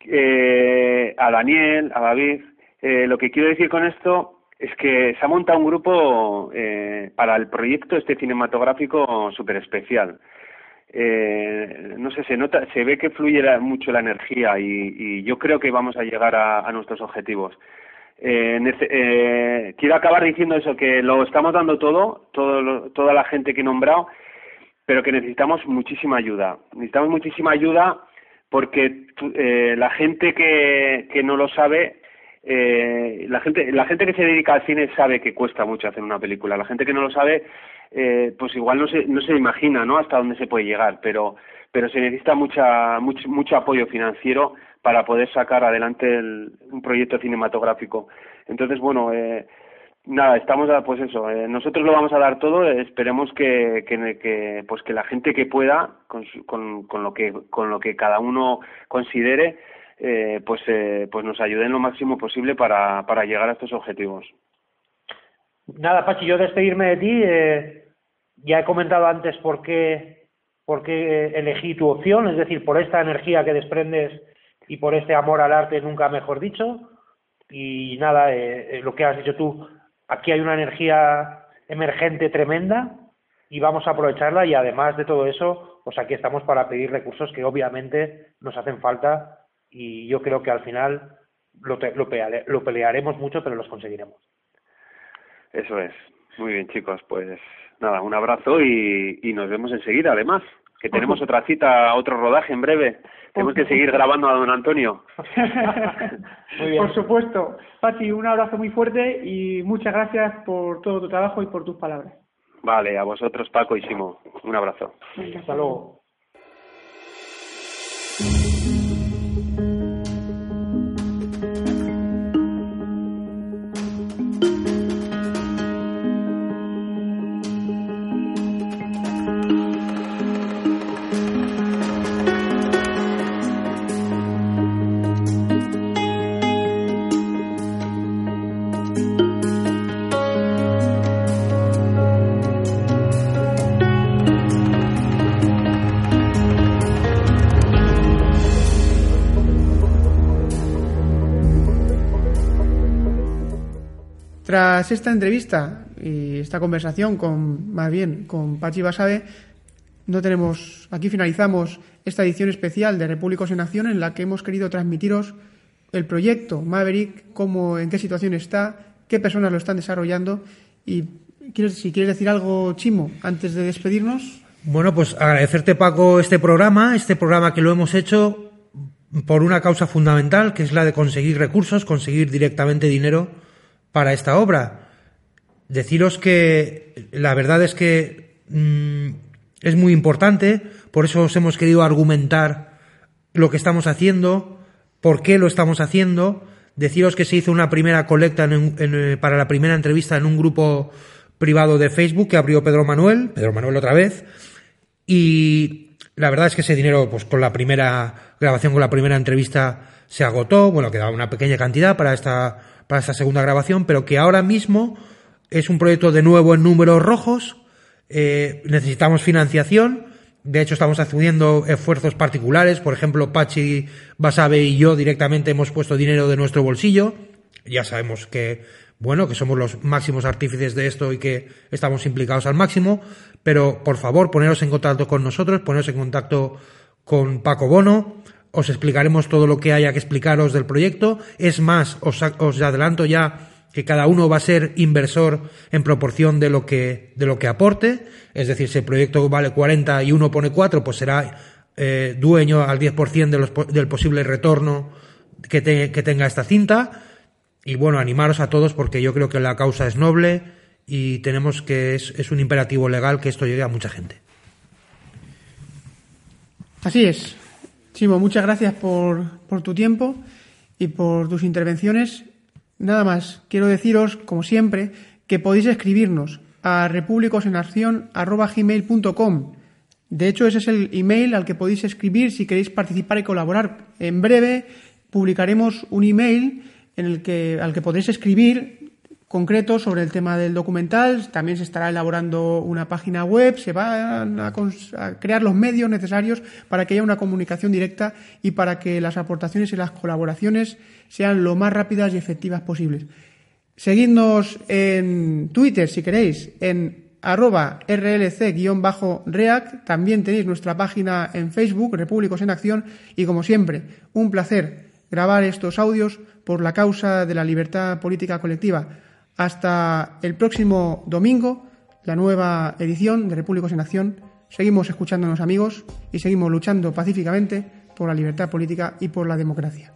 eh, a Daniel, a David. Eh, lo que quiero decir con esto es que se ha montado un grupo eh, para el proyecto este cinematográfico súper especial. Eh, no sé, se nota, se ve que fluye mucho la energía y, yo creo que vamos a llegar a, nuestros objetivos. Eh, eh, quiero acabar diciendo eso, que lo estamos dando todo, todo toda la gente que he nombrado, pero que necesitamos muchísima ayuda. Necesitamos muchísima ayuda porque eh, la gente que, que no lo sabe eh, la gente la gente que se dedica al cine sabe que cuesta mucho hacer una película. La gente que no lo sabe eh, pues igual no se no se imagina no hasta dónde se puede llegar pero pero se necesita mucha mucho, mucho apoyo financiero para poder sacar adelante el, un proyecto cinematográfico. Entonces bueno eh, nada estamos pues eso eh, nosotros lo vamos a dar todo esperemos que, que, pues que la gente que pueda con, con, con, lo que con lo que cada uno considere eh, pues eh, pues nos ayuden lo máximo posible para, para llegar a estos objetivos. Nada Pachi yo despedirme de ti eh, ya he comentado antes por qué por qué elegí tu opción es decir por esta energía que desprendes y por este amor al arte nunca mejor dicho. Y nada eh, lo que has dicho tú aquí hay una energía emergente tremenda y vamos a aprovecharla y además de todo eso, pues aquí estamos para pedir recursos que obviamente nos hacen falta y yo creo que al final lo, te, lo, peleare, lo pelearemos mucho, pero los conseguiremos. Eso es. Muy bien, chicos. Pues nada, un abrazo y, y nos vemos enseguida, además que tenemos otra cita, otro rodaje en breve. Tenemos que seguir grabando a don Antonio. muy bien. Por supuesto. Pati, un abrazo muy fuerte y muchas gracias por todo tu trabajo y por tus palabras. Vale, a vosotros Paco y Simo. Un abrazo. Hasta luego. Esta entrevista y esta conversación con, más bien, con Pachi Basabe, no tenemos, aquí finalizamos esta edición especial de Repúblicos en Acción en la que hemos querido transmitiros el proyecto Maverick, cómo, en qué situación está, qué personas lo están desarrollando y si quieres decir algo, Chimo, antes de despedirnos. Bueno, pues agradecerte, Paco, este programa, este programa que lo hemos hecho por una causa fundamental, que es la de conseguir recursos, conseguir directamente dinero para esta obra. Deciros que la verdad es que mm, es muy importante, por eso os hemos querido argumentar lo que estamos haciendo, por qué lo estamos haciendo. Deciros que se hizo una primera colecta eh, para la primera entrevista en un grupo privado de Facebook que abrió Pedro Manuel, Pedro Manuel otra vez, y la verdad es que ese dinero, pues con la primera grabación, con la primera entrevista, se agotó, bueno, quedaba una pequeña cantidad para esta para esta segunda grabación, pero que ahora mismo es un proyecto de nuevo en números rojos. Eh, necesitamos financiación. De hecho, estamos haciendo esfuerzos particulares. Por ejemplo, Pachi Basabe y yo directamente hemos puesto dinero de nuestro bolsillo. Ya sabemos que, bueno, que somos los máximos artífices de esto y que estamos implicados al máximo. Pero, por favor, poneros en contacto con nosotros, poneros en contacto con Paco Bono, os explicaremos todo lo que haya que explicaros del proyecto. Es más, os, adelanto ya que cada uno va a ser inversor en proporción de lo que, de lo que aporte. Es decir, si el proyecto vale 40 y uno pone 4, pues será eh, dueño al 10% de del posible retorno que, que tenga esta cinta. Y bueno, animaros a todos porque yo creo que la causa es noble y tenemos que, es, es un imperativo legal que esto llegue a mucha gente. Así es. Chimo, muchas gracias por, tu tiempo y por tus intervenciones. Nada más, quiero deciros, como siempre, que podéis escribirnos a republicosenacción.com. De hecho, ese es el email al que podéis escribir si queréis participar y colaborar. En breve publicaremos un email en el que, al que podéis escribir concreto sobre el tema del documental. También se estará elaborando una página web, se van a, crear los medios necesarios para que haya una comunicación directa y para que las aportaciones y las colaboraciones sean lo más rápidas y efectivas posibles. Seguidnos en Twitter si queréis, en arroba rlc-react. También tenéis nuestra página en Facebook, Repúblicos en Acción. Y como siempre, un placer grabar estos audios por la causa de la libertad política colectiva. Hasta el próximo domingo, la nueva edición de Repúblicos en Acción. Seguimos escuchándonos amigos y seguimos luchando pacíficamente por la libertad política y por la democracia.